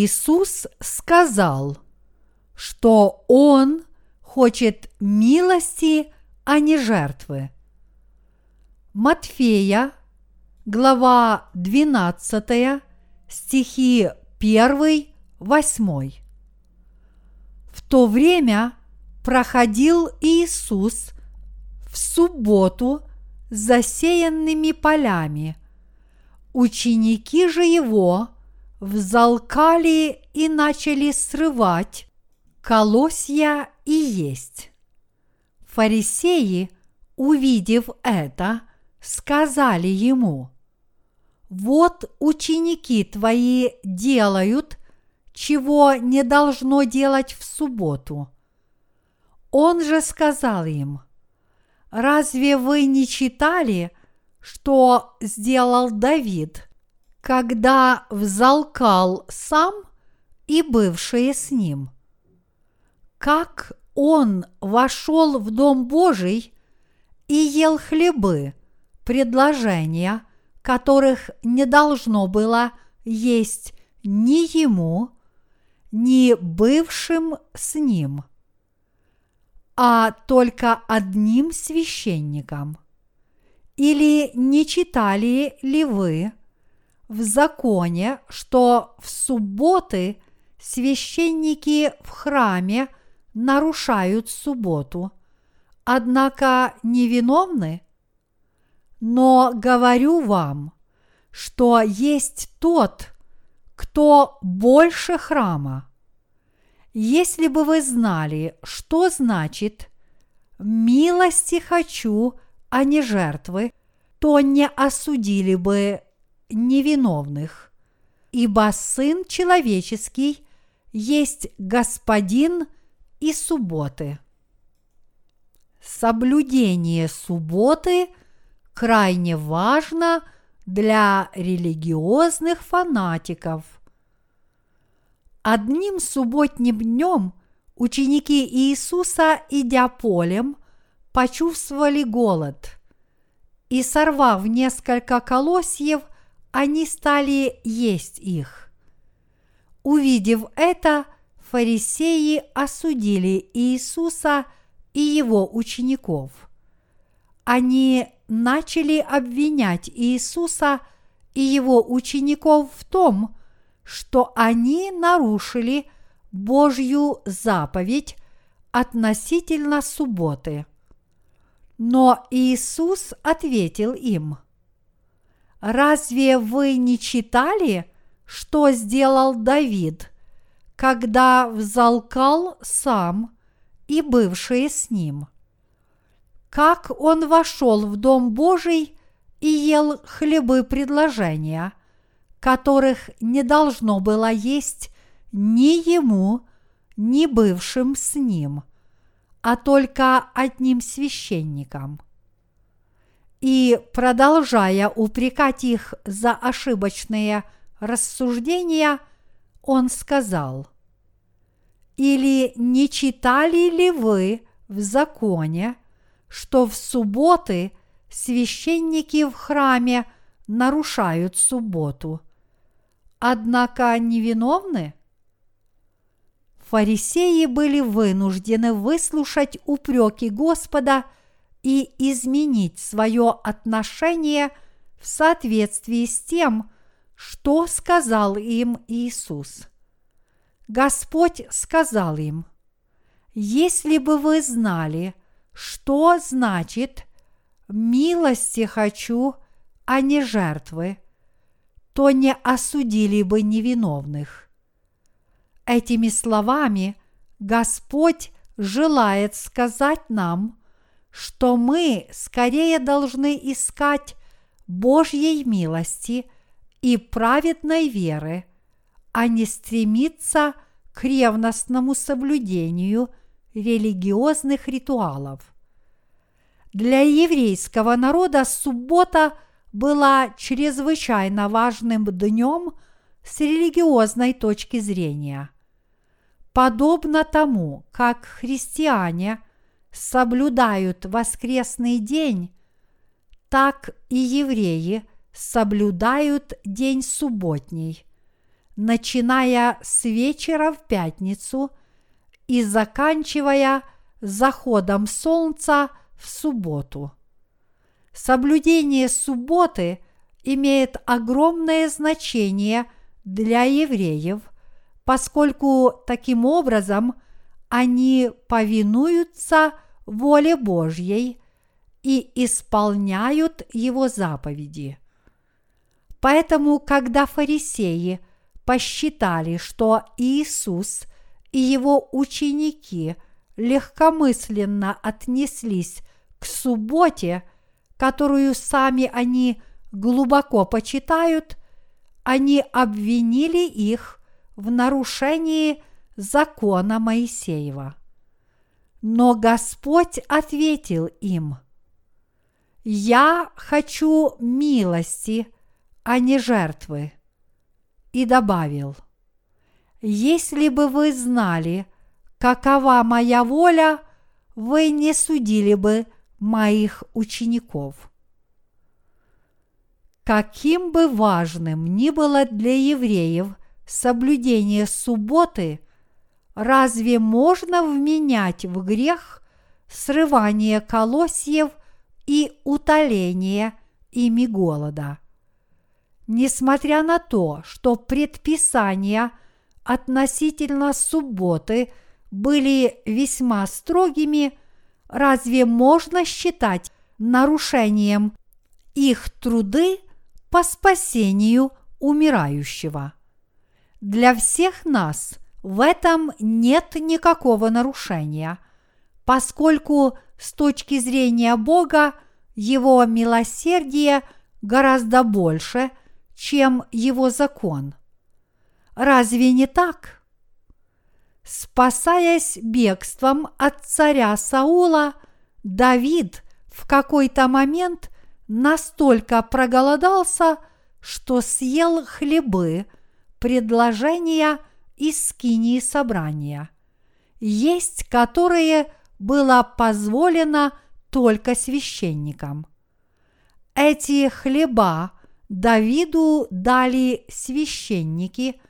Иисус сказал, что Он хочет милости, а не жертвы. Матфея, глава 12, стихи 1, 8. В то время проходил Иисус в субботу засеянными полями. Ученики же его взалкали и начали срывать колосья и есть. Фарисеи, увидев это, сказали ему, «Вот ученики твои делают, чего не должно делать в субботу». Он же сказал им, «Разве вы не читали, что сделал Давид, когда взалкал сам и бывшие с ним? Как он вошел в Дом Божий и ел хлебы, предложения, которых не должно было есть ни ему, ни бывшим с ним, а только одним священником. Или не читали ли вы в законе, что в субботы священники в храме нарушают субботу, однако невиновны? Но говорю вам, что есть тот, кто больше храма. Если бы вы знали, что значит «милости хочу, а не жертвы», то не осудили бы невиновных, ибо Сын Человеческий есть Господин и субботы. Соблюдение субботы крайне важно – для религиозных фанатиков. Одним субботним днем ученики Иисуса, идя полем, почувствовали голод. И сорвав несколько колосьев, они стали есть их. Увидев это, фарисеи осудили Иисуса и его учеников. Они начали обвинять Иисуса и его учеников в том, что они нарушили Божью заповедь относительно субботы. Но Иисус ответил им, «Разве вы не читали, что сделал Давид, когда взалкал сам и бывшие с ним?» как он вошел в Дом Божий и ел хлебы предложения, которых не должно было есть ни ему, ни бывшим с ним, а только одним священником. И, продолжая упрекать их за ошибочные рассуждения, он сказал, «Или не читали ли вы в законе, что в субботы священники в храме нарушают субботу. Однако невиновны? Фарисеи были вынуждены выслушать упреки Господа и изменить свое отношение в соответствии с тем, что сказал им Иисус. Господь сказал им, «Если бы вы знали, что значит «милости хочу, а не жертвы», то не осудили бы невиновных. Этими словами Господь желает сказать нам, что мы скорее должны искать Божьей милости и праведной веры, а не стремиться к ревностному соблюдению религиозных ритуалов. Для еврейского народа суббота была чрезвычайно важным днем с религиозной точки зрения. Подобно тому, как христиане соблюдают воскресный день, так и евреи соблюдают день субботний. начиная с вечера в пятницу и заканчивая заходом солнца в субботу. Соблюдение субботы имеет огромное значение для евреев, поскольку таким образом они повинуются воле Божьей и исполняют Его заповеди. Поэтому, когда фарисеи посчитали, что Иисус и его ученики легкомысленно отнеслись к субботе, которую сами они глубоко почитают, они обвинили их в нарушении закона Моисеева. Но Господь ответил им, «Я хочу милости, а не жертвы». И добавил, «Если бы вы знали, какова моя воля, вы не судили бы моих учеников». Каким бы важным ни было для евреев соблюдение субботы, разве можно вменять в грех срывание колосьев и утоление ими голода? Несмотря на то, что предписания относительно субботы были весьма строгими, разве можно считать нарушением их труды по спасению умирающего. Для всех нас в этом нет никакого нарушения, поскольку с точки зрения Бога его милосердие гораздо больше, чем его закон. Разве не так? Спасаясь бегством от царя Саула, Давид в какой-то момент настолько проголодался, что съел хлебы, предложения из скинии собрания, есть которые было позволено только священникам. Эти хлеба Давиду дали священники,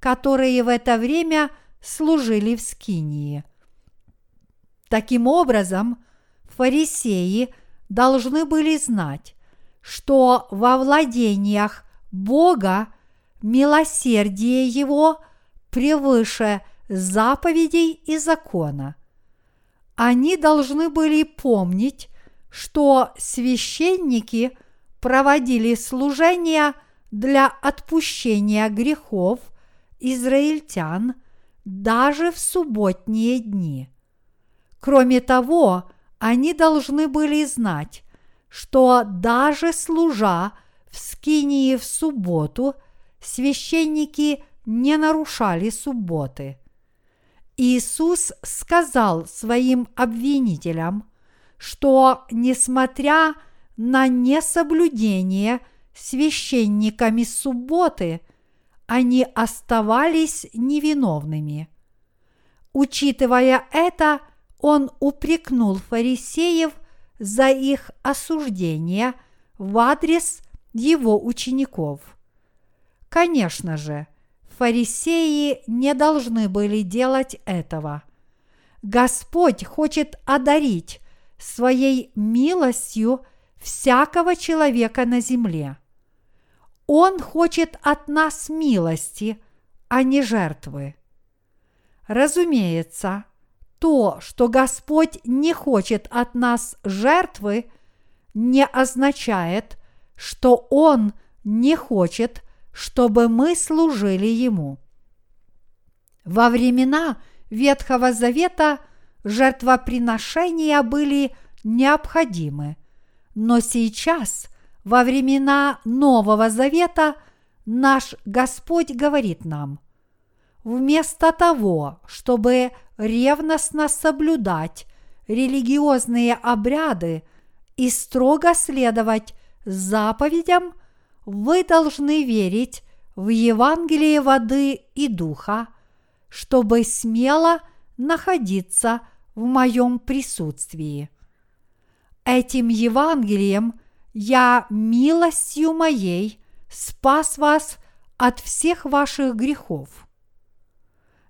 которые в это время служили в Скинии. Таким образом, фарисеи – должны были знать, что во владениях Бога милосердие Его превыше заповедей и закона. Они должны были помнить, что священники проводили служения для отпущения грехов израильтян даже в субботние дни. Кроме того, они должны были знать, что даже служа в Скинии в субботу, священники не нарушали субботы. Иисус сказал своим обвинителям, что несмотря на несоблюдение священниками субботы, они оставались невиновными. Учитывая это, он упрекнул фарисеев за их осуждение в адрес его учеников. Конечно же, фарисеи не должны были делать этого. Господь хочет одарить своей милостью всякого человека на земле. Он хочет от нас милости, а не жертвы. Разумеется, то, что Господь не хочет от нас жертвы, не означает, что Он не хочет, чтобы мы служили Ему. Во времена Ветхого Завета жертвоприношения были необходимы, но сейчас, во времена Нового Завета, наш Господь говорит нам, вместо того, чтобы ревностно соблюдать религиозные обряды и строго следовать заповедям, вы должны верить в Евангелие воды и духа, чтобы смело находиться в моем присутствии. Этим Евангелием я милостью моей спас вас от всех ваших грехов.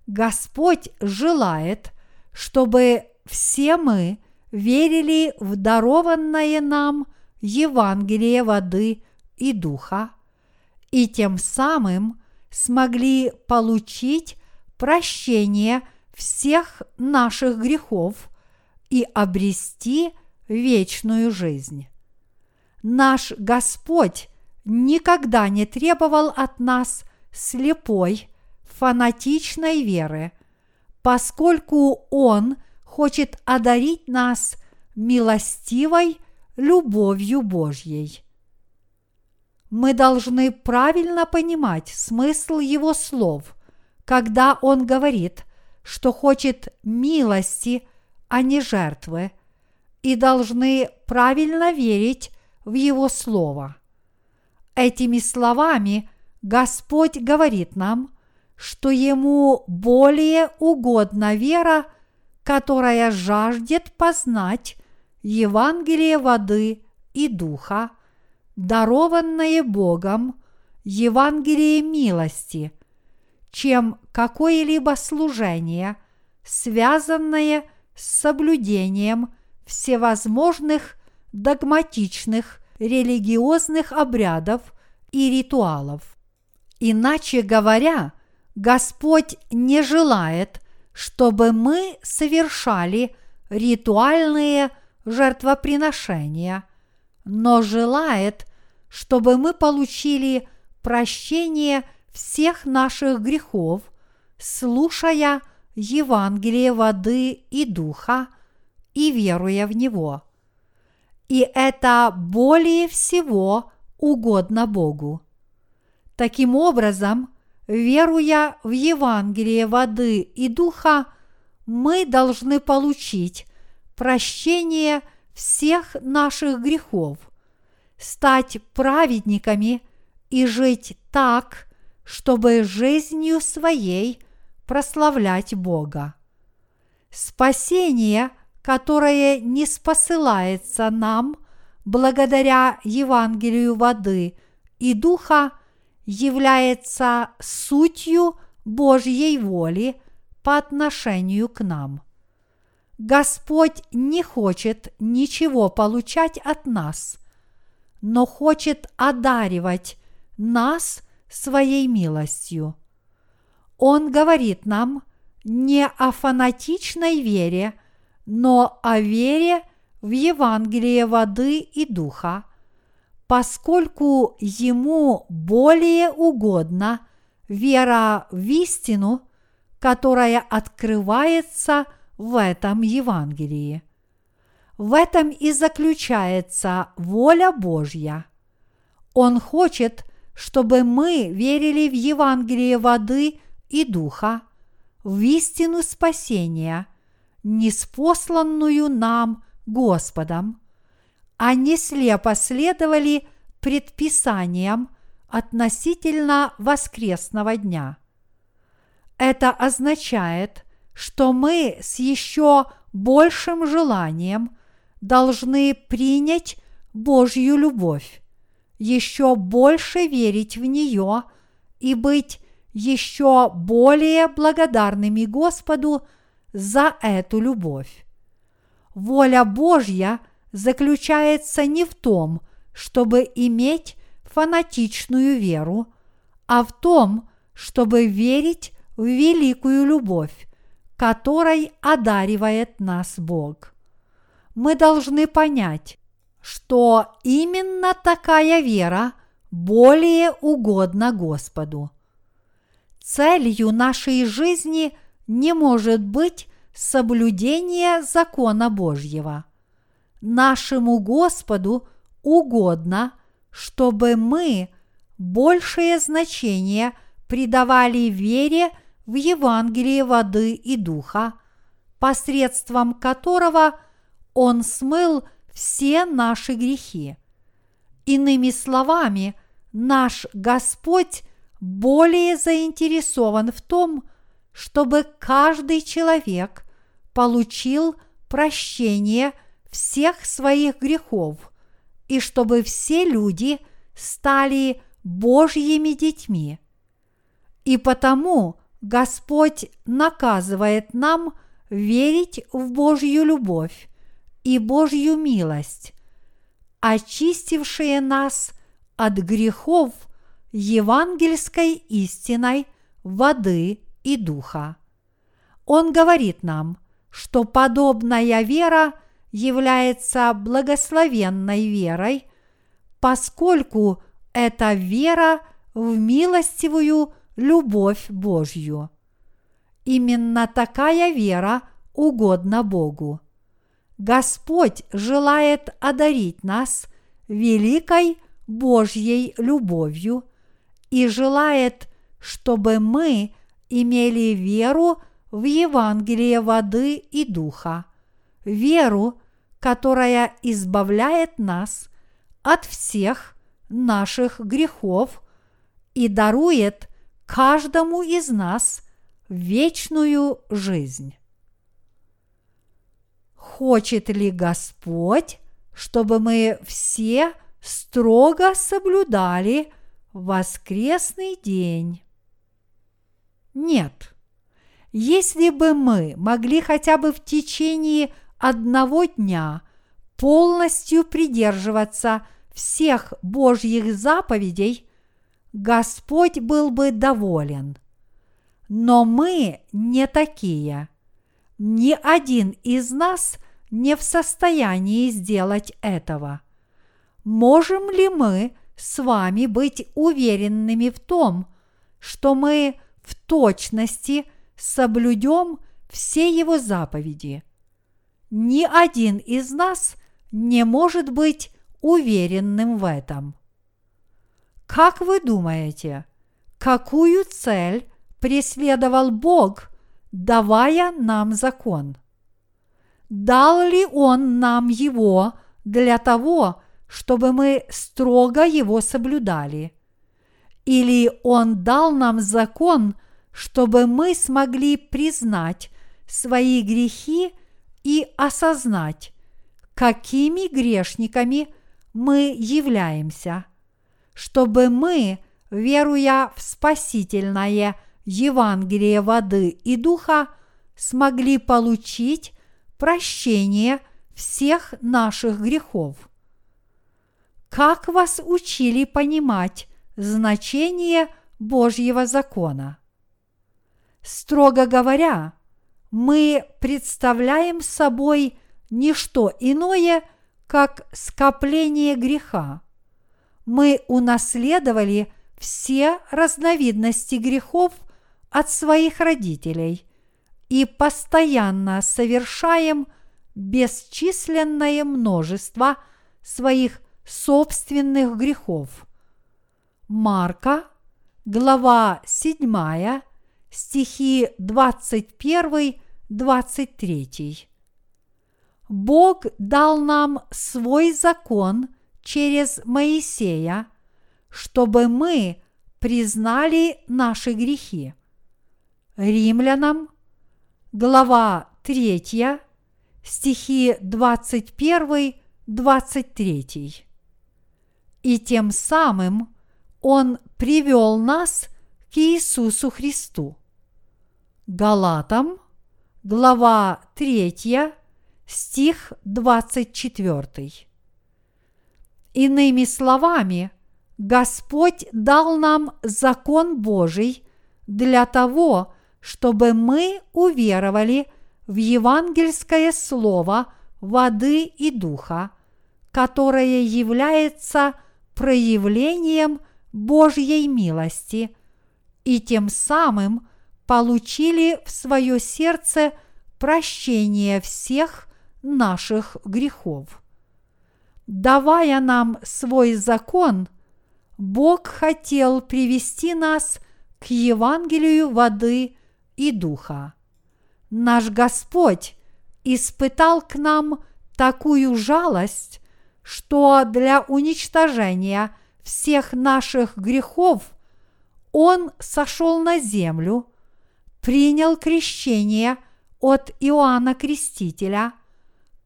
Господь желает, чтобы все мы верили в дарованное нам Евангелие воды и духа, и тем самым смогли получить прощение всех наших грехов и обрести вечную жизнь. Наш Господь никогда не требовал от нас слепой, фанатичной веры, поскольку Он хочет одарить нас милостивой любовью Божьей. Мы должны правильно понимать смысл Его слов, когда Он говорит, что хочет милости, а не жертвы, и должны правильно верить в Его Слово. Этими словами Господь говорит нам, что Ему более угодна вера, которая жаждет познать Евангелие воды и духа, дарованное Богом Евангелие милости, чем какое-либо служение, связанное с соблюдением всевозможных догматичных религиозных обрядов и ритуалов. Иначе говоря, Господь не желает, чтобы мы совершали ритуальные жертвоприношения, но желает, чтобы мы получили прощение всех наших грехов, слушая Евангелие воды и духа и веруя в него – и это более всего угодно Богу. Таким образом, веруя в Евангелие воды и духа, мы должны получить прощение всех наших грехов, стать праведниками и жить так, чтобы жизнью своей прославлять Бога. Спасение – которое не спосылается нам благодаря Евангелию воды и духа, является сутью Божьей воли по отношению к нам. Господь не хочет ничего получать от нас, но хочет одаривать нас своей милостью. Он говорит нам не о фанатичной вере – но о вере в Евангелие воды и духа, поскольку ему более угодна вера в истину, которая открывается в этом Евангелии. В этом и заключается воля Божья. Он хочет, чтобы мы верили в Евангелие воды и духа, в истину спасения – неспосланную нам Господом, а не слепо следовали предписаниям относительно воскресного дня. Это означает, что мы с еще большим желанием должны принять Божью любовь, еще больше верить в нее и быть еще более благодарными Господу за эту любовь. Воля Божья заключается не в том, чтобы иметь фанатичную веру, а в том, чтобы верить в великую любовь, которой одаривает нас Бог. Мы должны понять, что именно такая вера более угодна Господу. Целью нашей жизни – не может быть соблюдение закона Божьего. Нашему Господу угодно, чтобы мы большее значение придавали вере в Евангелие воды и духа, посредством которого Он смыл все наши грехи. Иными словами, наш Господь более заинтересован в том, чтобы каждый человек получил прощение всех своих грехов и чтобы все люди стали Божьими детьми. И потому Господь наказывает нам верить в Божью любовь и Божью милость, очистившие нас от грехов евангельской истиной воды и духа. Он говорит нам, что подобная вера является благословенной верой, поскольку это вера в милостивую любовь Божью. Именно такая вера угодна Богу. Господь желает одарить нас великой Божьей любовью и желает, чтобы мы имели веру в Евангелие воды и духа, веру, которая избавляет нас от всех наших грехов и дарует каждому из нас вечную жизнь. Хочет ли Господь, чтобы мы все строго соблюдали воскресный день? Нет. Если бы мы могли хотя бы в течение одного дня полностью придерживаться всех Божьих заповедей, Господь был бы доволен. Но мы не такие. Ни один из нас не в состоянии сделать этого. Можем ли мы с вами быть уверенными в том, что мы в точности соблюдем все его заповеди? Ни один из нас не может быть уверенным в этом. Как вы думаете, какую цель преследовал Бог, давая нам закон? Дал ли Он нам его для того, чтобы мы строго его соблюдали? Или Он дал нам закон, чтобы мы смогли признать свои грехи и осознать, какими грешниками мы являемся – чтобы мы, веруя в спасительное Евангелие воды и духа, смогли получить прощение всех наших грехов. Как вас учили понимать значение Божьего закона? Строго говоря, мы представляем собой не что иное, как скопление греха мы унаследовали все разновидности грехов от своих родителей и постоянно совершаем бесчисленное множество своих собственных грехов. Марка, глава 7, стихи 21-23. Бог дал нам свой закон через Моисея, чтобы мы признали наши грехи. Римлянам, глава 3, стихи 21-23. И тем самым Он привел нас к Иисусу Христу. Галатам, глава 3, стих 24. Иными словами, Господь дал нам закон Божий для того, чтобы мы уверовали в евангельское слово воды и духа, которое является проявлением Божьей милости, и тем самым получили в свое сердце прощение всех наших грехов давая нам свой закон, Бог хотел привести нас к Евангелию воды и духа. Наш Господь испытал к нам такую жалость, что для уничтожения всех наших грехов Он сошел на землю, принял крещение от Иоанна Крестителя –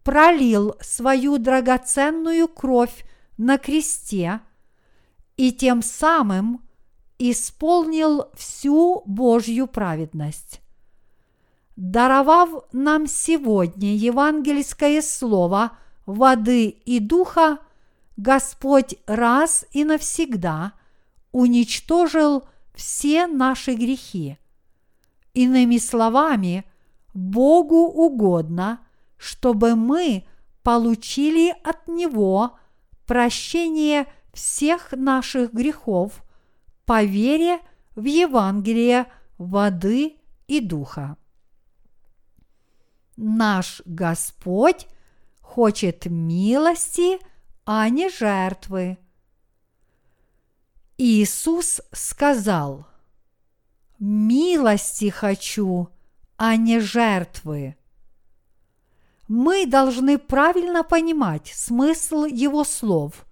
пролил свою драгоценную кровь на кресте и тем самым исполнил всю Божью праведность. Даровав нам сегодня евангельское слово воды и духа, Господь раз и навсегда уничтожил все наши грехи. Иными словами, Богу угодно, чтобы мы получили от Него прощение всех наших грехов по вере в Евангелие воды и духа. Наш Господь хочет милости, а не жертвы. Иисус сказал, «Милости хочу, а не жертвы». Мы должны правильно понимать смысл Его слов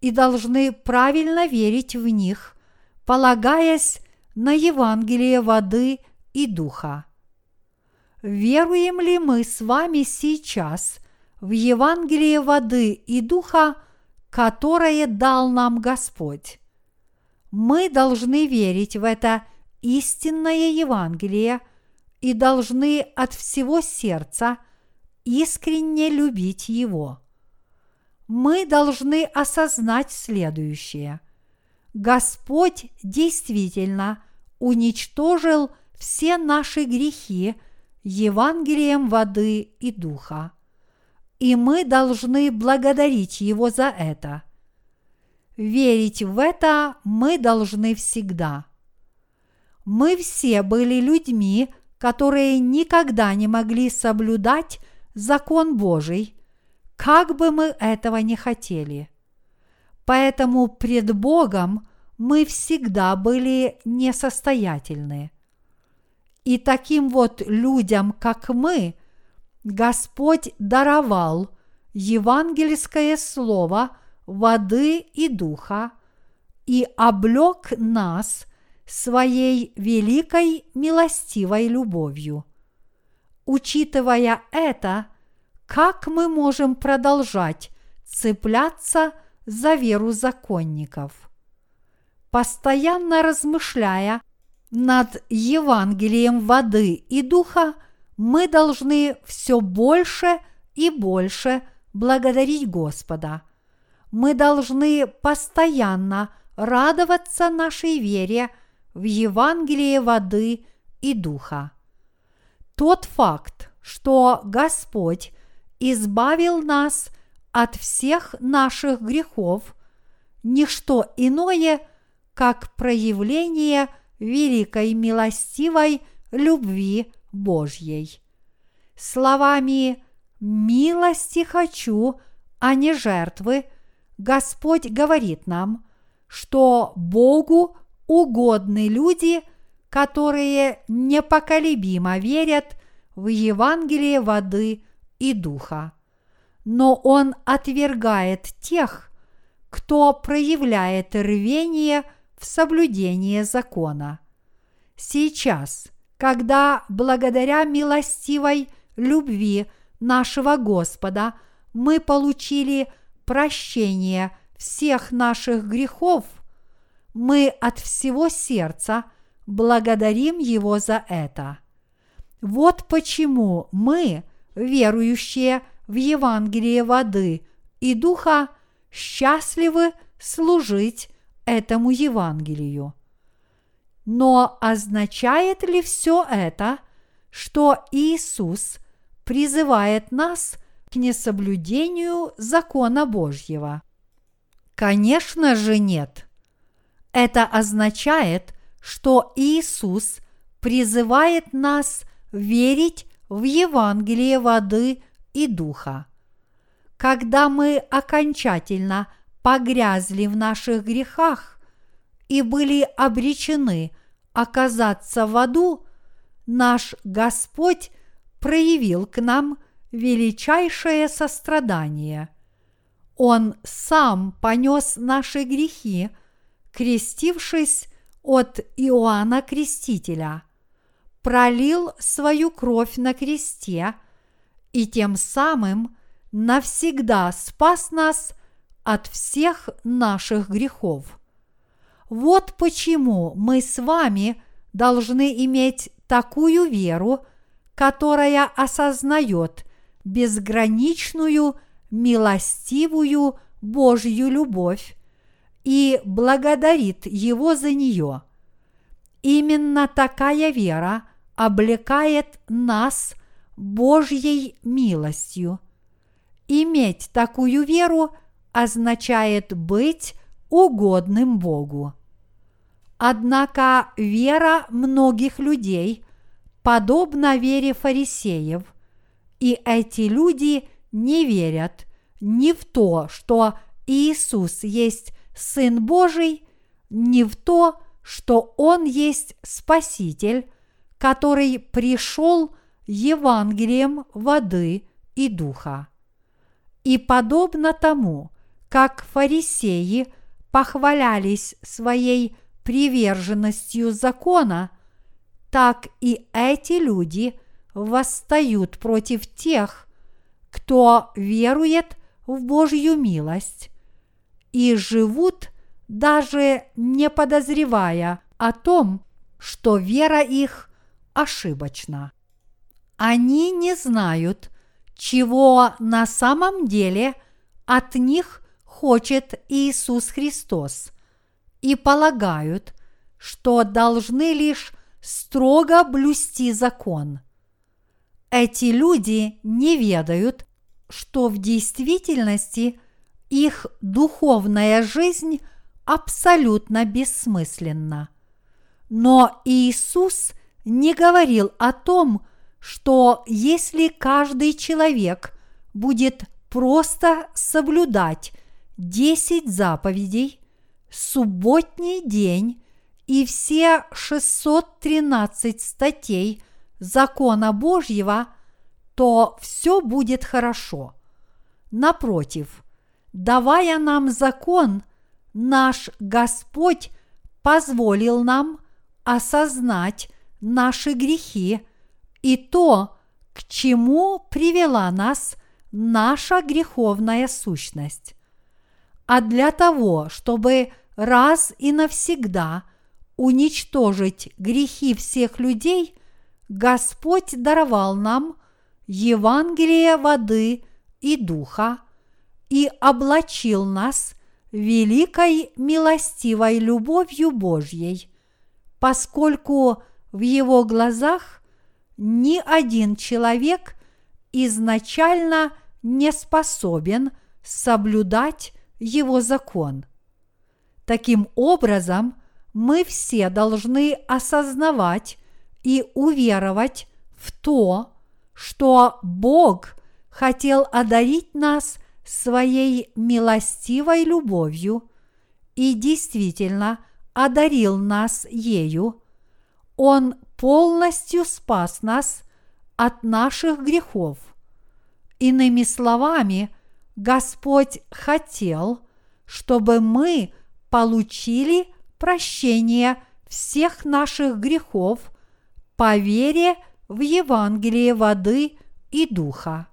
и должны правильно верить в них, полагаясь на Евангелие воды и духа. Веруем ли мы с вами сейчас в Евангелие воды и духа, которое дал нам Господь? Мы должны верить в это истинное Евангелие и должны от всего сердца искренне любить его. Мы должны осознать следующее. Господь действительно уничтожил все наши грехи Евангелием воды и духа. И мы должны благодарить Его за это – Верить в это мы должны всегда. Мы все были людьми, которые никогда не могли соблюдать закон Божий, как бы мы этого не хотели. Поэтому пред Богом мы всегда были несостоятельны. И таким вот людям, как мы, Господь даровал евангельское слово – воды и духа и облек нас своей великой милостивой любовью. Учитывая это, как мы можем продолжать цепляться за веру законников? Постоянно размышляя над Евангелием воды и духа, мы должны все больше и больше благодарить Господа – мы должны постоянно радоваться нашей вере в Евангелие воды и духа. Тот факт, что Господь избавил нас от всех наших грехов, ничто иное, как проявление великой милостивой любви Божьей. Словами «милости хочу», а не жертвы – Господь говорит нам, что Богу угодны люди, которые непоколебимо верят в Евангелие воды и духа. Но Он отвергает тех, кто проявляет рвение в соблюдении закона. Сейчас, когда благодаря милостивой любви нашего Господа мы получили – прощение всех наших грехов, мы от всего сердца благодарим Его за это. Вот почему мы, верующие в Евангелие воды и духа, счастливы служить этому Евангелию. Но означает ли все это, что Иисус призывает нас – к несоблюдению закона Божьего? Конечно же нет. Это означает, что Иисус призывает нас верить в Евангелие воды и духа. Когда мы окончательно погрязли в наших грехах и были обречены оказаться в аду, наш Господь проявил к нам – величайшее сострадание. Он сам понес наши грехи, крестившись от Иоанна Крестителя, пролил свою кровь на кресте и тем самым навсегда спас нас от всех наших грехов. Вот почему мы с вами должны иметь такую веру, которая осознает безграничную, милостивую Божью любовь и благодарит Его за нее. Именно такая вера облекает нас Божьей милостью. Иметь такую веру означает быть угодным Богу. Однако вера многих людей подобна вере фарисеев, и эти люди не верят ни в то, что Иисус есть Сын Божий, ни в то, что Он есть Спаситель, который пришел Евангелием воды и духа. И подобно тому, как фарисеи похвалялись своей приверженностью закона, так и эти люди восстают против тех, кто верует в Божью милость и живут даже не подозревая о том, что вера их ошибочна. Они не знают, чего на самом деле от них хочет Иисус Христос, и полагают, что должны лишь строго блюсти закон. Эти люди не ведают, что в действительности их духовная жизнь абсолютно бессмысленна. Но Иисус не говорил о том, что если каждый человек будет просто соблюдать 10 заповедей, субботний день и все 613 статей закона Божьего, то все будет хорошо. Напротив, давая нам закон, наш Господь позволил нам осознать наши грехи и то, к чему привела нас наша греховная сущность. А для того, чтобы раз и навсегда уничтожить грехи всех людей, Господь даровал нам Евангелие воды и духа и облачил нас великой милостивой любовью Божьей, поскольку в Его глазах ни один человек изначально не способен соблюдать его закон. Таким образом, мы все должны осознавать и уверовать в то, что Бог хотел одарить нас своей милостивой любовью и действительно одарил нас ею. Он полностью спас нас от наших грехов. Иными словами, Господь хотел, чтобы мы получили прощение всех наших грехов по вере в Евангелие воды и духа.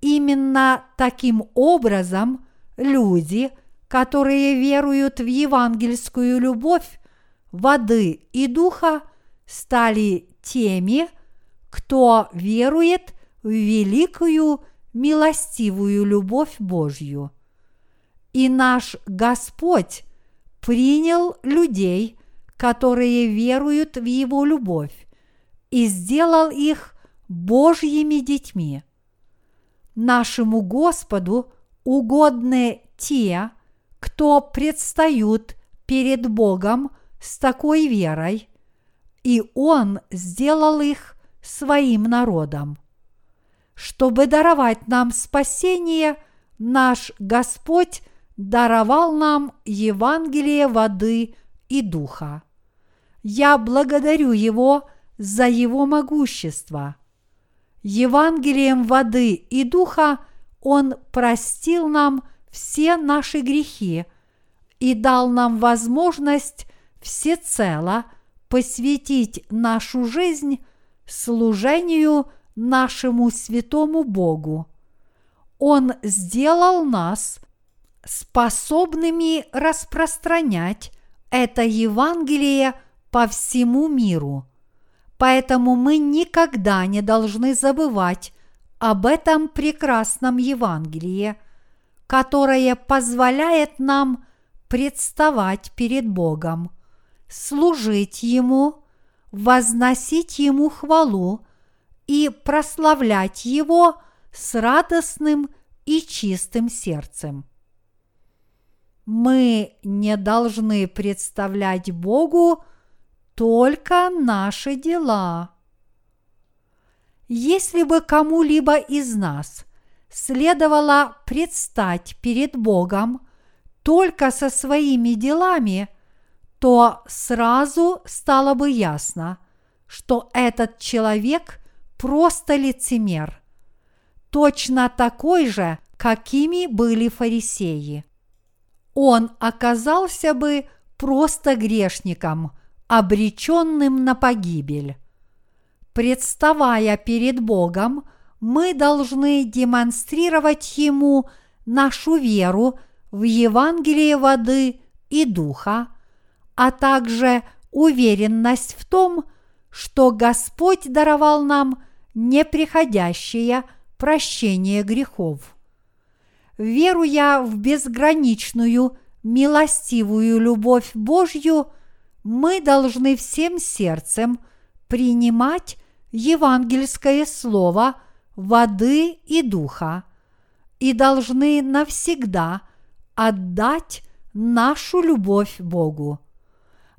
Именно таким образом люди, которые веруют в евангельскую любовь воды и духа – стали теми, кто верует в великую милостивую любовь Божью. И наш Господь принял людей, которые веруют в Его любовь, и сделал их Божьими детьми. Нашему Господу угодны те, кто предстают перед Богом с такой верой – и Он сделал их своим народом. Чтобы даровать нам спасение, наш Господь даровал нам Евангелие воды и духа. Я благодарю Его за Его могущество. Евангелием воды и духа Он простил нам все наши грехи и дал нам возможность всецело – посвятить нашу жизнь служению нашему святому Богу. Он сделал нас способными распространять это Евангелие по всему миру. Поэтому мы никогда не должны забывать об этом прекрасном Евангелии, которое позволяет нам представать перед Богом, служить Ему, возносить Ему хвалу и прославлять Его с радостным и чистым сердцем. Мы не должны представлять Богу только наши дела. Если бы кому-либо из нас следовало предстать перед Богом только со своими делами, то сразу стало бы ясно, что этот человек просто лицемер, точно такой же, какими были фарисеи. Он оказался бы просто грешником, обреченным на погибель. Представая перед Богом, мы должны демонстрировать Ему нашу веру в Евангелие воды и духа, а также уверенность в том, что Господь даровал нам неприходящее прощение грехов. Веруя в безграничную милостивую любовь Божью, мы должны всем сердцем принимать евангельское слово воды и духа и должны навсегда отдать нашу любовь Богу.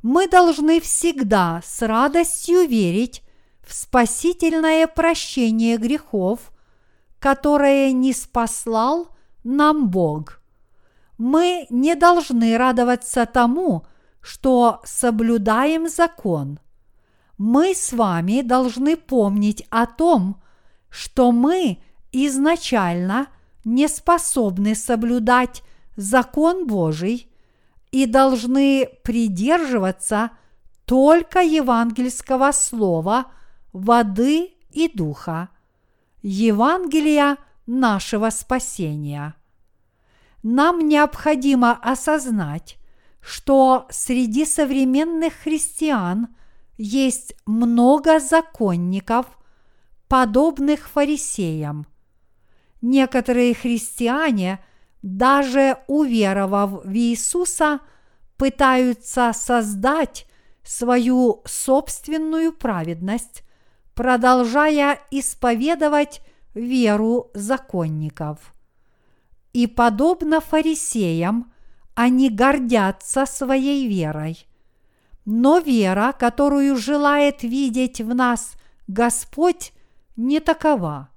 Мы должны всегда с радостью верить в спасительное прощение грехов, которое не спаслал нам Бог. Мы не должны радоваться тому, что соблюдаем закон. Мы с вами должны помнить о том, что мы изначально не способны соблюдать закон Божий и должны придерживаться только евангельского слова воды и духа, Евангелия нашего спасения. Нам необходимо осознать, что среди современных христиан есть много законников, подобных фарисеям. Некоторые христиане, даже уверовав в Иисуса, пытаются создать свою собственную праведность, продолжая исповедовать веру законников. И подобно фарисеям, они гордятся своей верой. Но вера, которую желает видеть в нас Господь, не такова.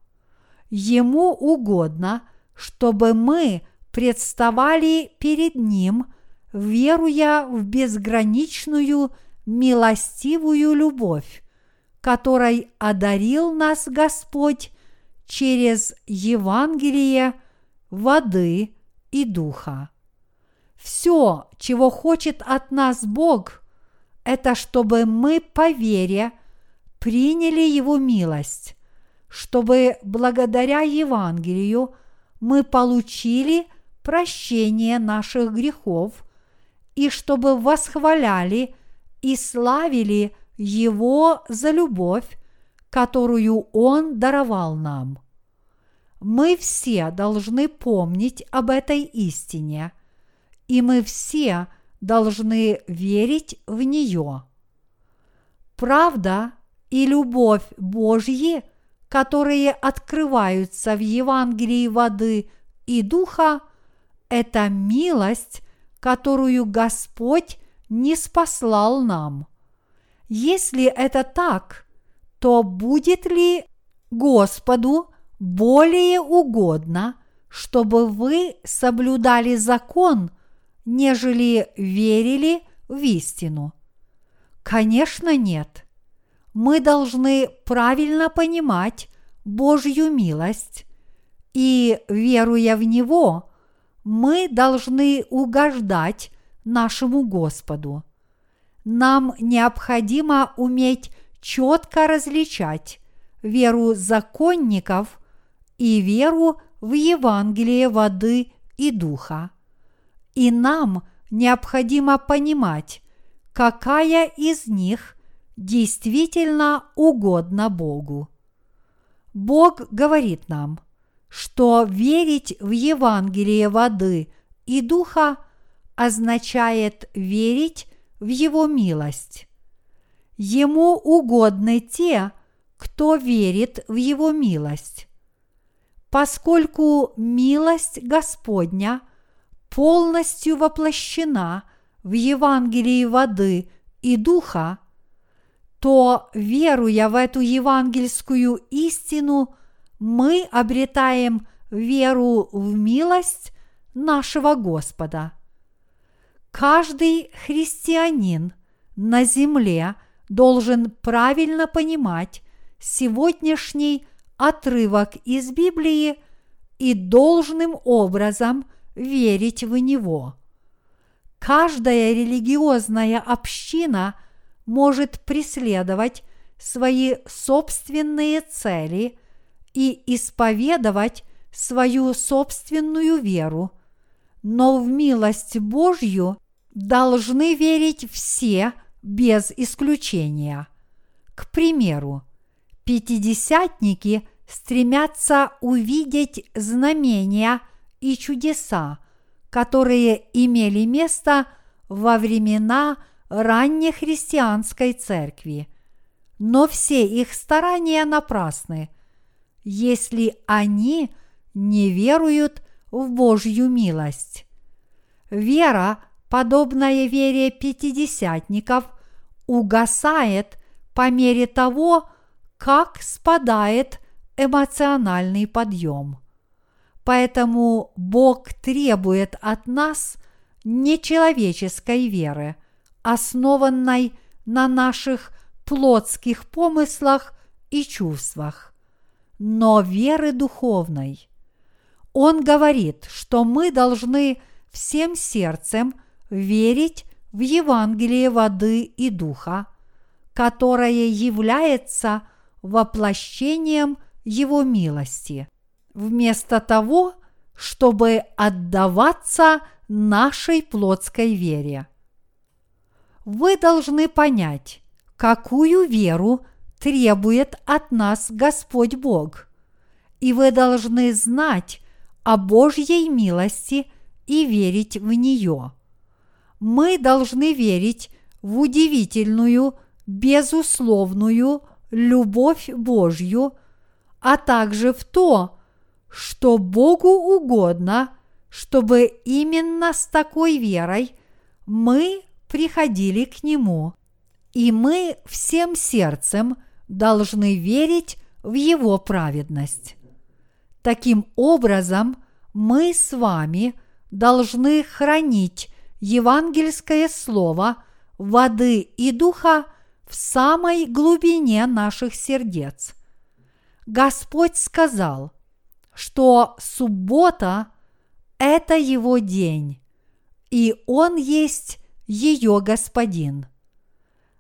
Ему угодно, чтобы мы представали перед Ним, веруя в безграничную милостивую любовь, которой одарил нас Господь через Евангелие воды и духа. Все, чего хочет от нас Бог, это чтобы мы по вере приняли Его милость, чтобы благодаря Евангелию мы получили прощение наших грехов и чтобы восхваляли и славили Его за любовь, которую Он даровал нам. Мы все должны помнить об этой истине, и мы все должны верить в нее. Правда и любовь Божьи, которые открываются в Евангелии воды и духа, это милость, которую Господь не спаслал нам. Если это так, то будет ли Господу более угодно, чтобы вы соблюдали закон, нежели верили в истину? Конечно, нет. Мы должны правильно понимать Божью милость, и, веруя в Него, мы должны угождать нашему Господу. Нам необходимо уметь четко различать веру законников и веру в Евангелие воды и духа. И нам необходимо понимать, какая из них действительно угодна Богу. Бог говорит нам, что верить в Евангелие воды и духа означает верить в Его милость. Ему угодны те, кто верит в Его милость. Поскольку милость Господня полностью воплощена в Евангелии воды и духа, то, веруя в эту евангельскую истину, мы обретаем веру в милость нашего Господа. Каждый христианин на земле должен правильно понимать сегодняшний отрывок из Библии и должным образом верить в него. Каждая религиозная община может преследовать свои собственные цели и исповедовать свою собственную веру, но в милость Божью должны верить все без исключения. К примеру, пятидесятники стремятся увидеть знамения и чудеса, которые имели место во времена раннехристианской церкви. Но все их старания напрасны, если они не веруют в Божью милость. Вера, подобная вере пятидесятников, угасает по мере того, как спадает эмоциональный подъем. Поэтому Бог требует от нас нечеловеческой веры, основанной на наших плотских помыслах и чувствах, но веры духовной. Он говорит, что мы должны всем сердцем верить в Евангелие воды и духа, которое является воплощением Его милости – вместо того, чтобы отдаваться нашей плотской вере. Вы должны понять, какую веру требует от нас Господь Бог, и вы должны знать о Божьей милости и верить в нее. Мы должны верить в удивительную, безусловную любовь Божью, а также в то, что Богу угодно, чтобы именно с такой верой мы приходили к Нему, и мы всем сердцем должны верить в Его праведность. Таким образом, мы с вами должны хранить евангельское слово воды и духа в самой глубине наших сердец. Господь сказал – что суббота – это его день, и он есть ее господин.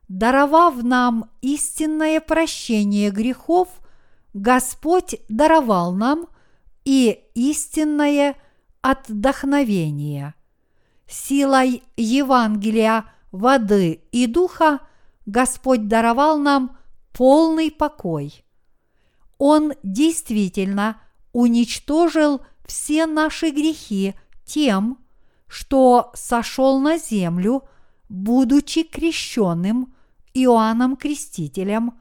Даровав нам истинное прощение грехов, Господь даровал нам и истинное отдохновение. Силой Евангелия, воды и духа Господь даровал нам полный покой. Он действительно – уничтожил все наши грехи тем, что сошел на землю, будучи крещенным Иоанном Крестителем,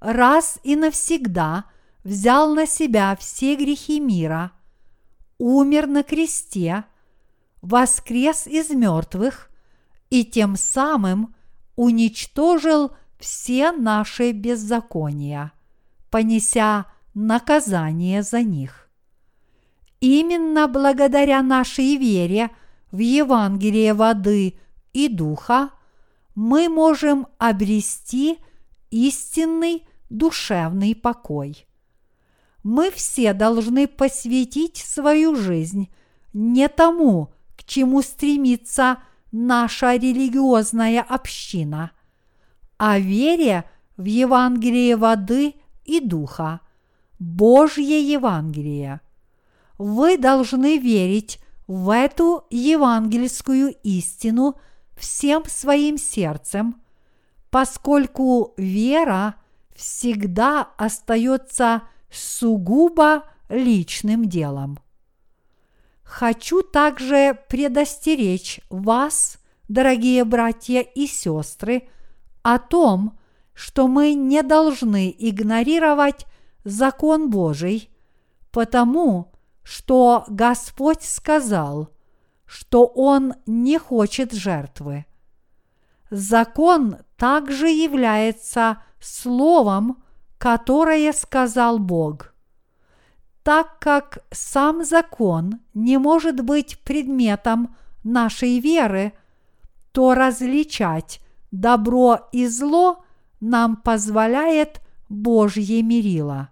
раз и навсегда взял на себя все грехи мира, умер на кресте, воскрес из мертвых и тем самым уничтожил все наши беззакония, понеся наказание за них. Именно благодаря нашей вере в Евангелие воды и духа мы можем обрести истинный душевный покой. Мы все должны посвятить свою жизнь не тому, к чему стремится наша религиозная община, а вере в Евангелие воды и духа – Божье Евангелие. Вы должны верить в эту евангельскую истину всем своим сердцем, поскольку вера всегда остается сугубо личным делом. Хочу также предостеречь вас, дорогие братья и сестры, о том, что мы не должны игнорировать закон Божий, потому что Господь сказал, что Он не хочет жертвы. Закон также является словом, которое сказал Бог. Так как сам закон не может быть предметом нашей веры, то различать добро и зло нам позволяет Божье мерило.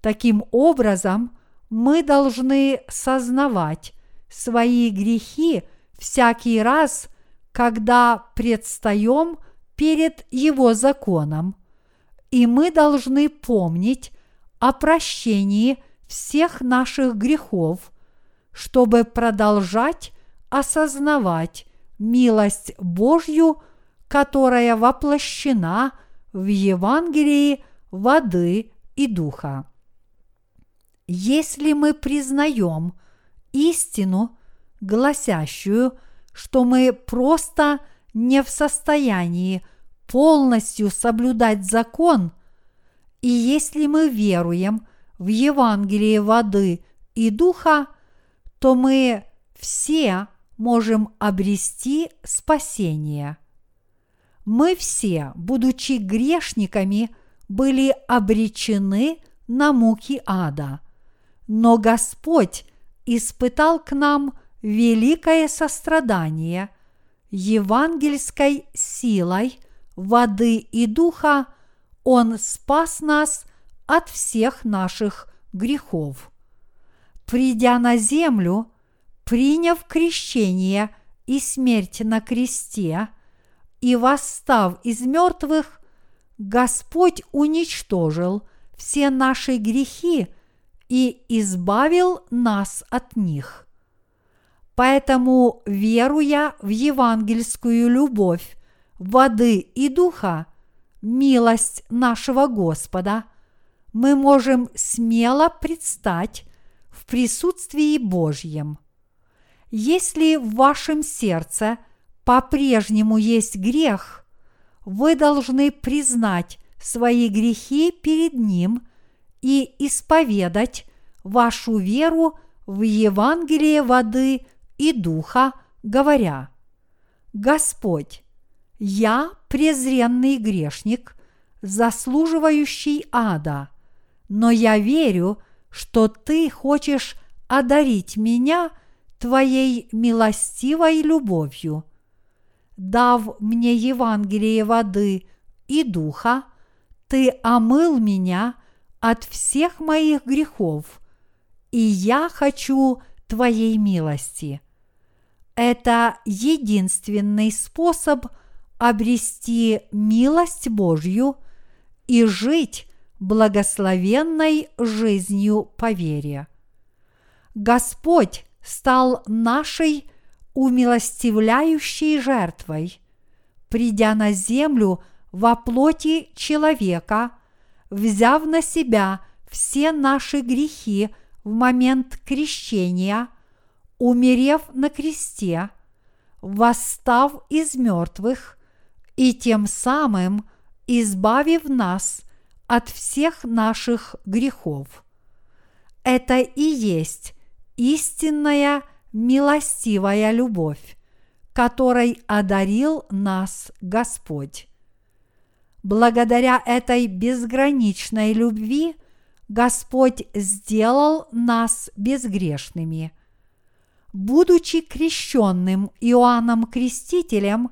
Таким образом, мы должны сознавать свои грехи всякий раз, когда предстаем перед Его законом, и мы должны помнить о прощении всех наших грехов, чтобы продолжать осознавать милость Божью, которая воплощена в Евангелии воды и духа. Если мы признаем истину, гласящую, что мы просто не в состоянии полностью соблюдать закон, и если мы веруем в Евангелие воды и духа, то мы все можем обрести спасение. Мы все, будучи грешниками, были обречены на муки ада, но Господь испытал к нам великое сострадание евангельской силой воды и духа, Он спас нас от всех наших грехов. Придя на землю, приняв крещение и смерть на кресте, и восстав из мертвых, Господь уничтожил все наши грехи и избавил нас от них. Поэтому, веруя в евангельскую любовь воды и духа, милость нашего Господа, мы можем смело предстать в присутствии Божьем. Если в вашем сердце по-прежнему есть грех, вы должны признать свои грехи перед Ним и исповедать вашу веру в Евангелие воды и духа, говоря, Господь, я презренный грешник, заслуживающий ада, но я верю, что Ты хочешь одарить меня Твоей милостивой любовью. Дав мне Евангелие воды и духа, Ты омыл меня от всех моих грехов, и я хочу Твоей милости. Это единственный способ обрести милость Божью и жить благословенной жизнью по вере. Господь стал нашей умилостивляющей жертвой, придя на землю во плоти человека, взяв на себя все наши грехи – в момент крещения, умерев на кресте, восстав из мертвых и тем самым избавив нас от всех наших грехов. Это и есть истинная милостивая любовь, которой одарил нас Господь. Благодаря этой безграничной любви – Господь сделал нас безгрешными. Будучи крещенным Иоанном Крестителем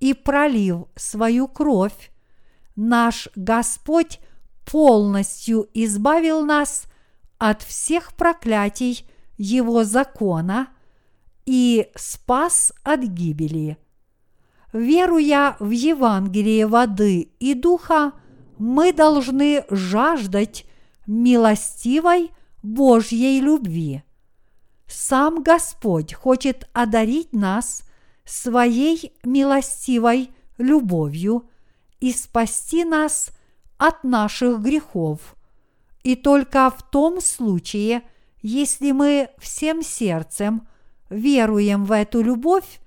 и пролив свою кровь, наш Господь полностью избавил нас от всех проклятий Его закона и спас от гибели. Веруя в Евангелие воды и духа, мы должны жаждать милостивой Божьей любви. Сам Господь хочет одарить нас своей милостивой любовью и спасти нас от наших грехов. И только в том случае, если мы всем сердцем веруем в эту любовь,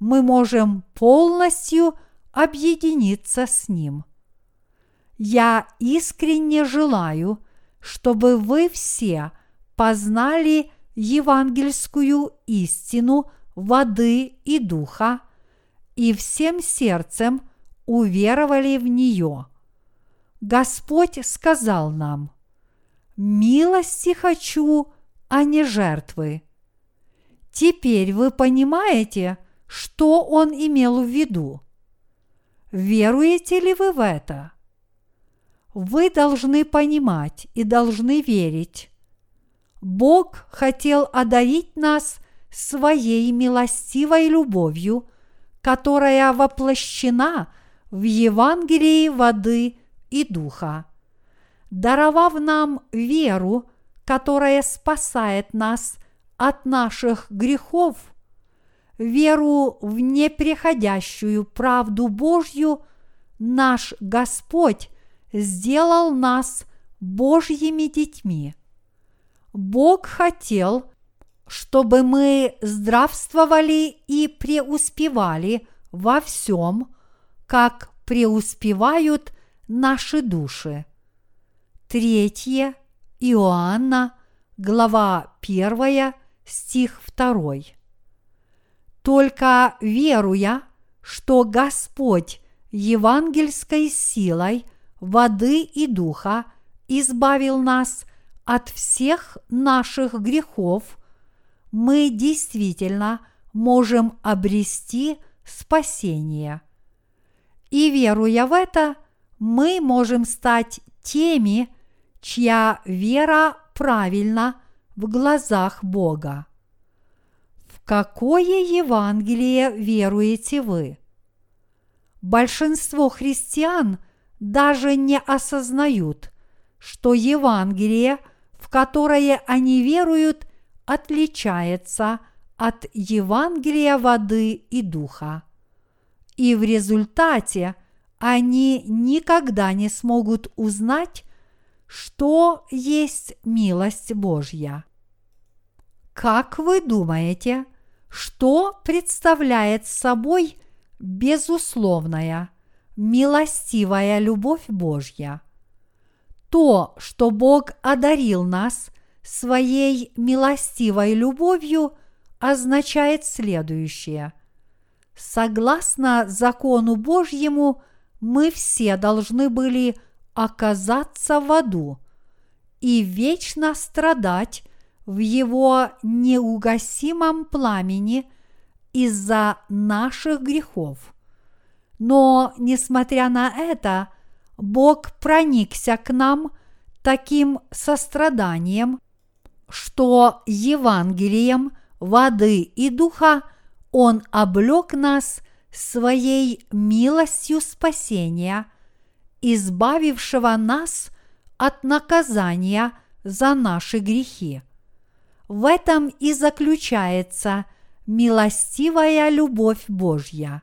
мы можем полностью объединиться с Ним. Я искренне желаю, чтобы вы все познали евангельскую истину воды и духа и всем сердцем уверовали в нее. Господь сказал нам, «Милости хочу, а не жертвы». Теперь вы понимаете, что Он имел в виду. Веруете ли вы в это? Вы должны понимать и должны верить. Бог хотел одарить нас своей милостивой любовью, которая воплощена в Евангелии воды и духа, даровав нам веру, которая спасает нас от наших грехов, веру в неприходящую правду Божью, наш Господь сделал нас Божьими детьми. Бог хотел, чтобы мы здравствовали и преуспевали во всем, как преуспевают наши души. Третье Иоанна, глава 1, стих 2. Только веруя, что Господь евангельской силой воды и духа избавил нас от всех наших грехов, мы действительно можем обрести спасение. И веруя в это, мы можем стать теми, чья вера правильна в глазах Бога. В какое Евангелие веруете вы? Большинство христиан даже не осознают, что Евангелие, в которое они веруют, отличается от Евангелия воды и духа. И в результате они никогда не смогут узнать, что есть милость Божья. Как вы думаете, что представляет собой безусловная, милостивая любовь Божья? То, что Бог одарил нас своей милостивой любовью, означает следующее. Согласно закону Божьему, мы все должны были оказаться в аду и вечно страдать в его неугасимом пламени из-за наших грехов. Но, несмотря на это, Бог проникся к нам таким состраданием, что Евангелием воды и духа Он облек нас своей милостью спасения, избавившего нас от наказания за наши грехи. В этом и заключается милостивая любовь Божья.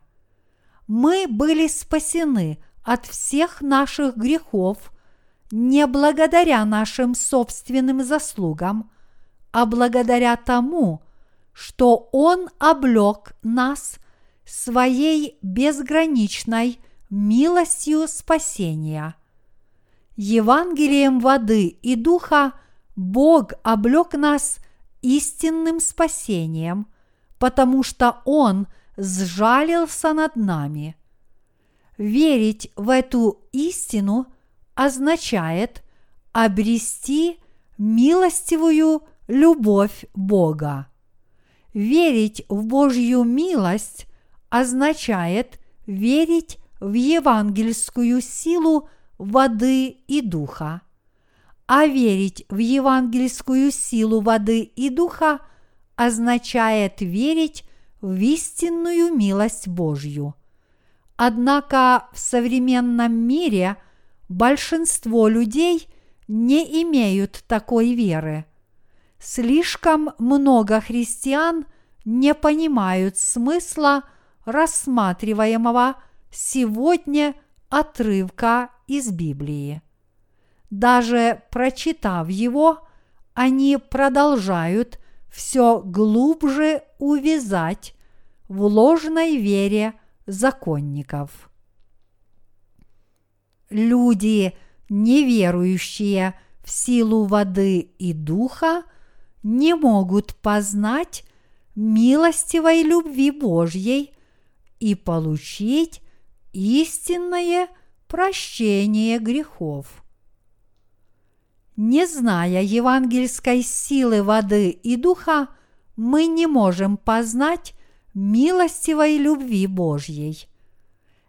Мы были спасены от всех наших грехов не благодаря нашим собственным заслугам, а благодаря тому, что Он облек нас своей безграничной милостью спасения. Евангелием воды и духа Бог облек нас истинным спасением, потому что Он сжалился над нами. Верить в эту истину означает обрести милостивую любовь Бога. Верить в Божью милость означает верить в евангельскую силу воды и духа. А верить в евангельскую силу воды и духа означает верить в истинную милость Божью. Однако в современном мире большинство людей не имеют такой веры – Слишком много христиан не понимают смысла рассматриваемого сегодня отрывка из Библии. Даже прочитав его, они продолжают все глубже увязать в ложной вере законников. Люди, неверующие в силу воды и духа, не могут познать милостивой любви Божьей и получить истинное прощение грехов. Не зная евангельской силы воды и духа, мы не можем познать милостивой любви Божьей.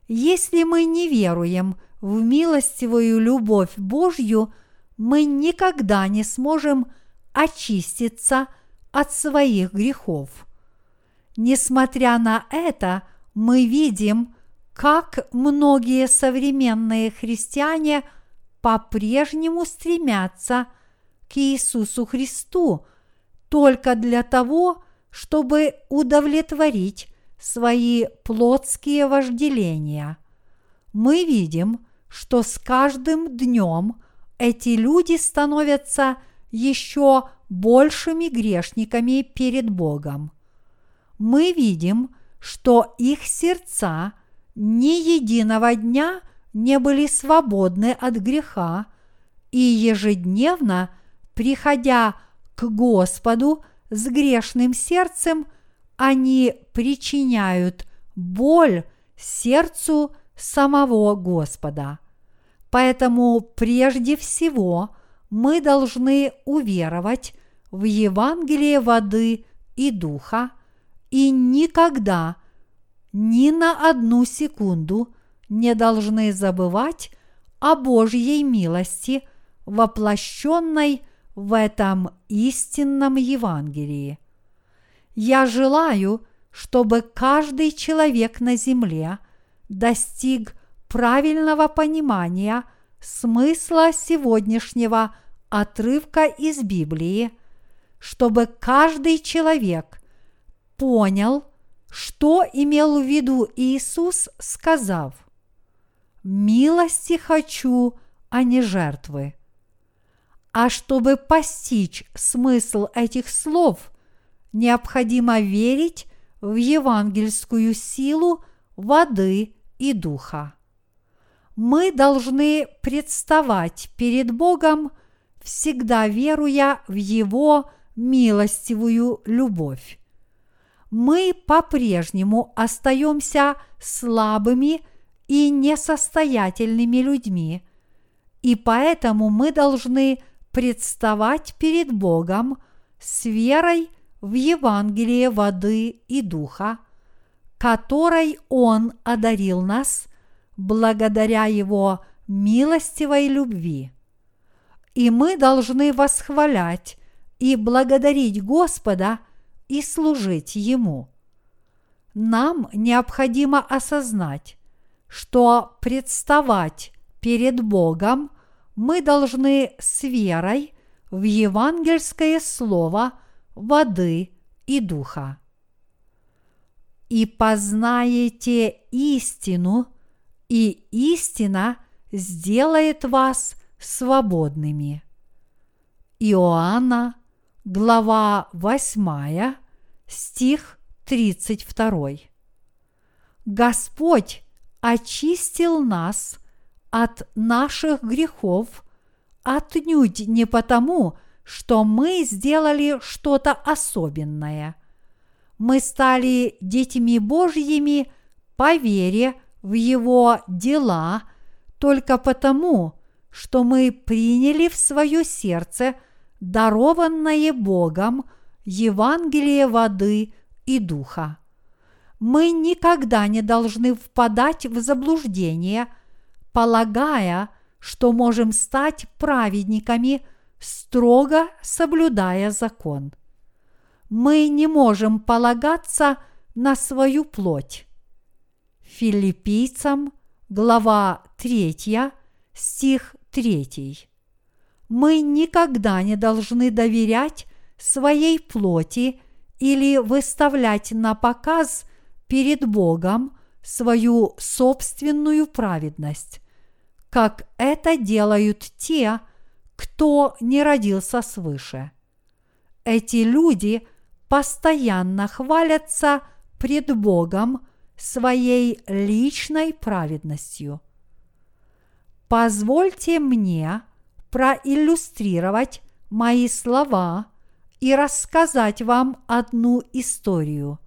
Если мы не веруем в милостивую любовь Божью, мы никогда не сможем очиститься от своих грехов. Несмотря на это, мы видим, как многие современные христиане по-прежнему стремятся к Иисусу Христу только для того, чтобы удовлетворить свои плотские вожделения. Мы видим, что с каждым днем эти люди становятся еще большими грешниками перед Богом. Мы видим, что их сердца ни единого дня не были свободны от греха, и ежедневно, приходя к Господу с грешным сердцем, они причиняют боль сердцу самого Господа. Поэтому прежде всего мы должны уверовать в Евангелие воды и духа и никогда, ни на одну секунду не должны забывать о Божьей милости, воплощенной в этом истинном Евангелии. Я желаю, чтобы каждый человек на земле достиг правильного понимания смысла сегодняшнего отрывка из Библии, чтобы каждый человек понял, что имел в виду Иисус, сказав, «Милости хочу, а не жертвы». А чтобы постичь смысл этих слов, необходимо верить в евангельскую силу воды и духа. Мы должны представать перед Богом, всегда веруя в Его милостивую любовь. Мы по-прежнему остаемся слабыми и несостоятельными людьми, и поэтому мы должны представать перед Богом с верой в Евангелие воды и духа – которой Он одарил нас благодаря Его милостивой любви. И мы должны восхвалять и благодарить Господа и служить Ему. Нам необходимо осознать, что представать перед Богом мы должны с верой в евангельское слово воды и духа и познаете истину, и истина сделает вас свободными. Иоанна, глава 8, стих 32. Господь очистил нас от наших грехов отнюдь не потому, что мы сделали что-то особенное – мы стали детьми Божьими по вере в Его дела только потому, что мы приняли в свое сердце дарованное Богом Евангелие воды и духа. Мы никогда не должны впадать в заблуждение, полагая, что можем стать праведниками, строго соблюдая закон мы не можем полагаться на свою плоть. Филиппийцам, глава 3, стих 3. Мы никогда не должны доверять своей плоти или выставлять на показ перед Богом свою собственную праведность, как это делают те, кто не родился свыше. Эти люди постоянно хвалятся пред Богом своей личной праведностью. Позвольте мне проиллюстрировать мои слова и рассказать вам одну историю.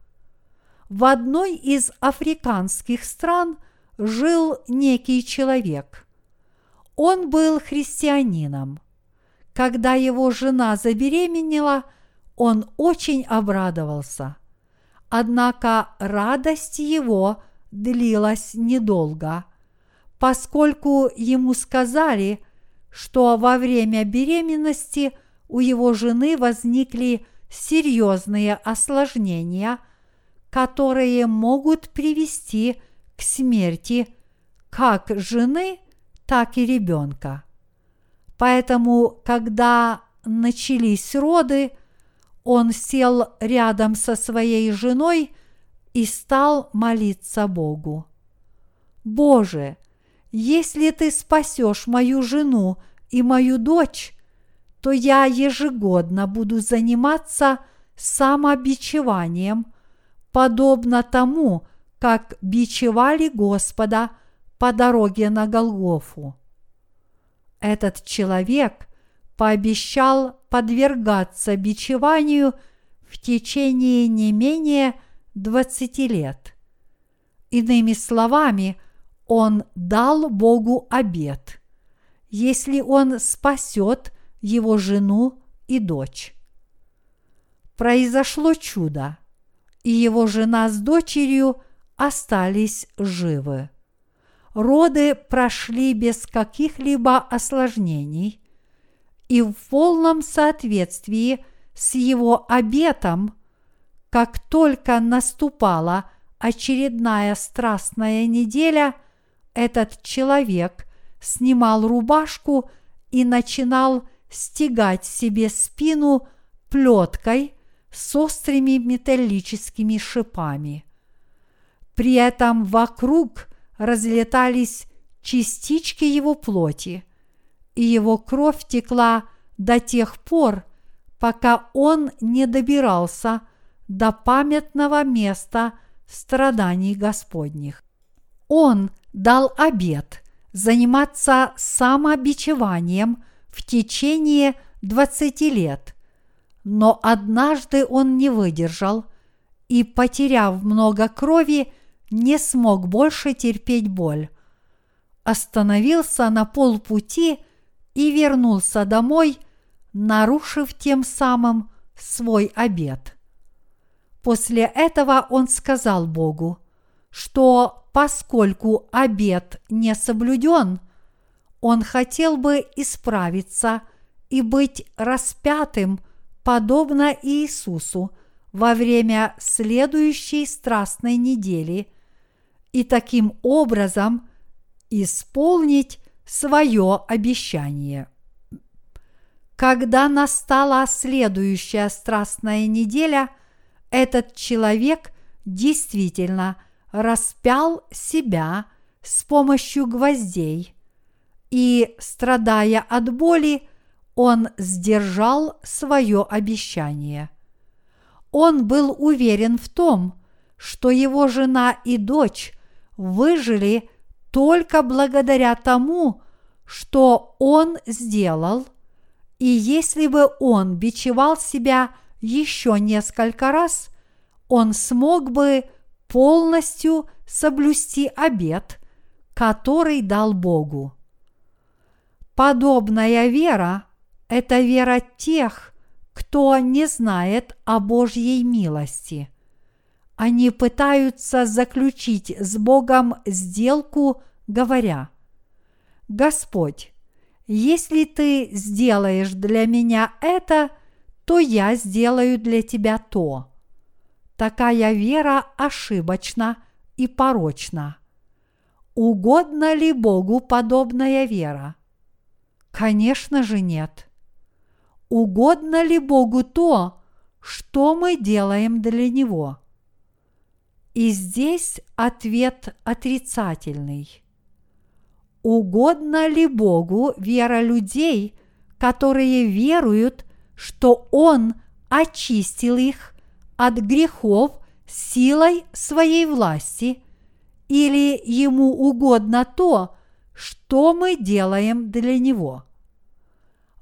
В одной из африканских стран жил некий человек. Он был христианином. Когда его жена забеременела, он очень обрадовался. Однако радость его длилась недолго, поскольку ему сказали, что во время беременности у его жены возникли серьезные осложнения, которые могут привести к смерти как жены, так и ребенка. Поэтому, когда начались роды, он сел рядом со своей женой и стал молиться Богу. Боже, если ты спасешь мою жену и мою дочь, то я ежегодно буду заниматься самобичеванием, подобно тому, как бичевали Господа по дороге на Голгофу. Этот человек пообещал подвергаться бичеванию в течение не менее 20 лет. Иными словами, он дал Богу обет, если он спасет его жену и дочь. Произошло чудо, и его жена с дочерью остались живы. Роды прошли без каких-либо осложнений – и в полном соответствии с его обетом, как только наступала очередная страстная неделя, этот человек снимал рубашку и начинал стегать себе спину плеткой с острыми металлическими шипами. При этом вокруг разлетались частички его плоти – и его кровь текла до тех пор, пока он не добирался до памятного места страданий Господних. Он дал обет заниматься самобичеванием в течение 20 лет, но однажды он не выдержал и, потеряв много крови, не смог больше терпеть боль. Остановился на полпути и вернулся домой, нарушив тем самым свой обет. После этого он сказал Богу, что поскольку обет не соблюден, он хотел бы исправиться и быть распятым, подобно Иисусу, во время следующей страстной недели и таким образом исполнить свое обещание. Когда настала следующая страстная неделя, этот человек действительно распял себя с помощью гвоздей, и, страдая от боли, он сдержал свое обещание. Он был уверен в том, что его жена и дочь выжили только благодаря тому, что он сделал, и если бы он бичевал себя еще несколько раз, он смог бы полностью соблюсти обет, который дал Богу. Подобная вера – это вера тех, кто не знает о Божьей милости – они пытаются заключить с Богом сделку, говоря, «Господь, если ты сделаешь для меня это, то я сделаю для тебя то». Такая вера ошибочна и порочна. Угодно ли Богу подобная вера? Конечно же нет. Угодно ли Богу то, что мы делаем для Него? И здесь ответ отрицательный. Угодно ли Богу вера людей, которые веруют, что Он очистил их от грехов силой своей власти, или Ему угодно то, что мы делаем для Него?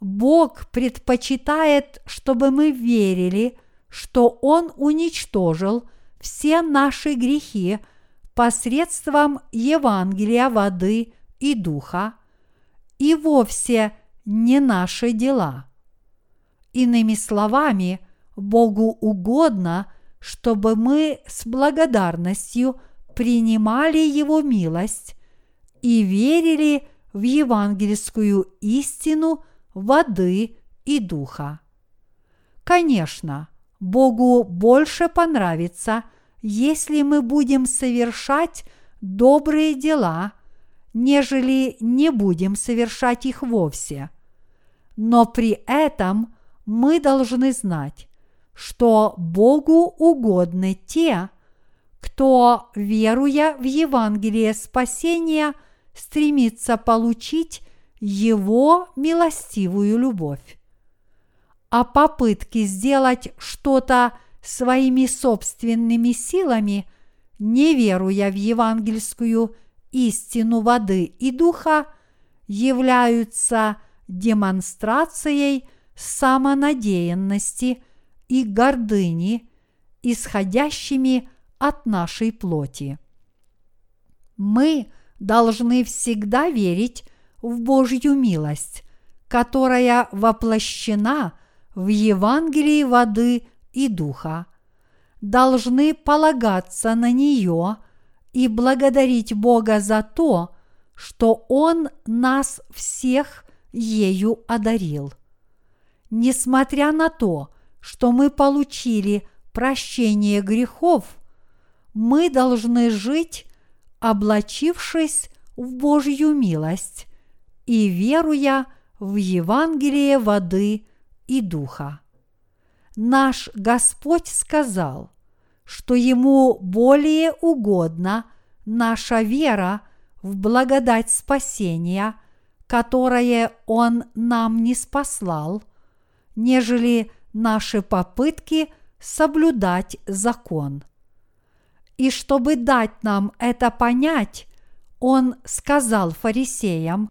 Бог предпочитает, чтобы мы верили, что Он уничтожил все наши грехи посредством Евангелия воды и духа, и вовсе не наши дела. Иными словами, Богу угодно, чтобы мы с благодарностью принимали Его милость и верили в евангельскую истину – воды и духа. Конечно, Богу больше понравится, если мы будем совершать добрые дела, нежели не будем совершать их вовсе. Но при этом мы должны знать, что Богу угодны те, кто, веруя в Евангелие спасения, стремится получить его милостивую любовь. А попытки сделать что-то своими собственными силами, не веруя в евангельскую истину воды и духа, являются демонстрацией самонадеянности и гордыни, исходящими от нашей плоти. Мы должны всегда верить в Божью милость, которая воплощена в Евангелии воды и духа, должны полагаться на нее и благодарить Бога за то, что Он нас всех ею одарил. Несмотря на то, что мы получили прощение грехов, мы должны жить, облачившись в Божью милость и веруя в Евангелие воды и духа. Наш Господь сказал, что Ему более угодна наша вера в благодать спасения, которое Он нам не спаслал, нежели наши попытки соблюдать закон. И чтобы дать нам это понять, Он сказал фарисеям,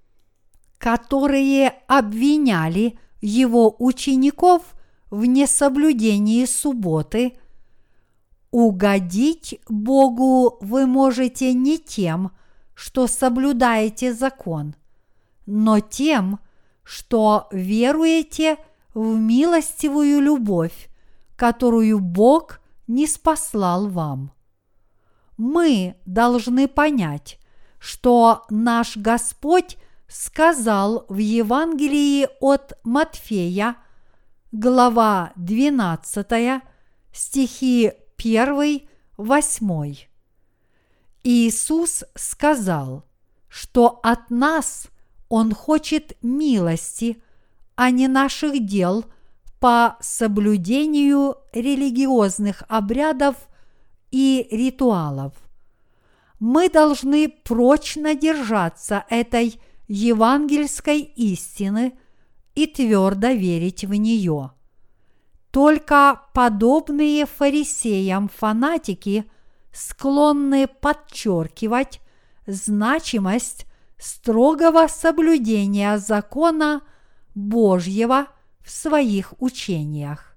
которые обвиняли его учеников в несоблюдении субботы, угодить Богу вы можете не тем, что соблюдаете закон, но тем, что веруете в милостивую любовь, которую Бог не спаслал вам. Мы должны понять, что наш Господь сказал в Евангелии от Матфея, глава 12, стихи 1, 8. Иисус сказал, что от нас Он хочет милости, а не наших дел по соблюдению религиозных обрядов и ритуалов. Мы должны прочно держаться этой евангельской истины и твердо верить в нее. Только подобные фарисеям фанатики склонны подчеркивать значимость строгого соблюдения закона Божьего в своих учениях.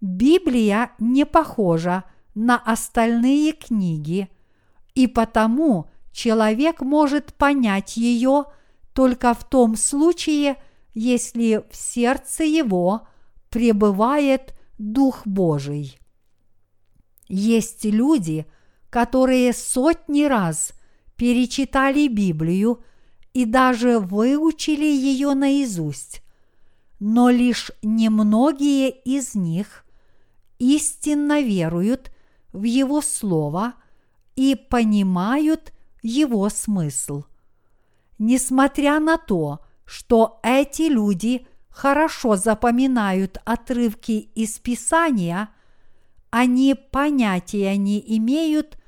Библия не похожа на остальные книги, и потому человек может понять ее только в том случае, если в сердце его пребывает Дух Божий. Есть люди, которые сотни раз перечитали Библию и даже выучили ее наизусть, но лишь немногие из них истинно веруют в Его Слово и понимают его смысл. Несмотря на то, что эти люди хорошо запоминают отрывки из Писания, они понятия не имеют,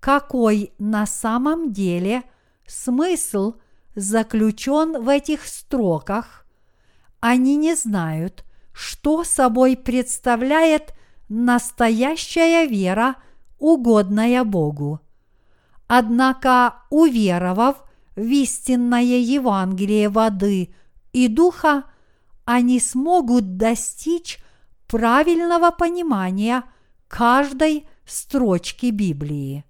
какой на самом деле смысл заключен в этих строках. Они не знают, что собой представляет настоящая вера, угодная Богу. Однако, уверовав в истинное Евангелие воды и духа, они смогут достичь правильного понимания каждой строчки Библии.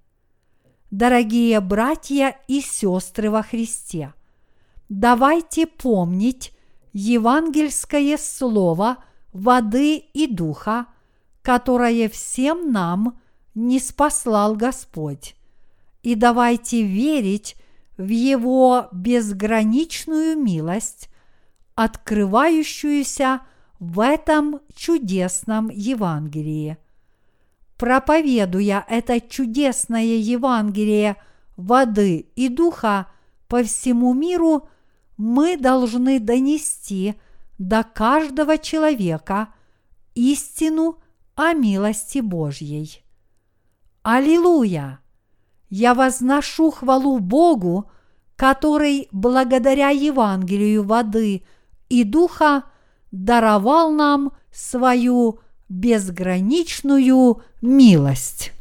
Дорогие братья и сестры во Христе, давайте помнить евангельское слово воды и духа, которое всем нам не спаслал Господь. И давайте верить в Его безграничную милость, открывающуюся в этом чудесном Евангелии. Проповедуя это чудесное Евангелие воды и духа по всему миру, мы должны донести до каждого человека истину о милости Божьей. Аллилуйя! Я возношу хвалу Богу, который благодаря Евангелию воды и духа даровал нам свою безграничную милость.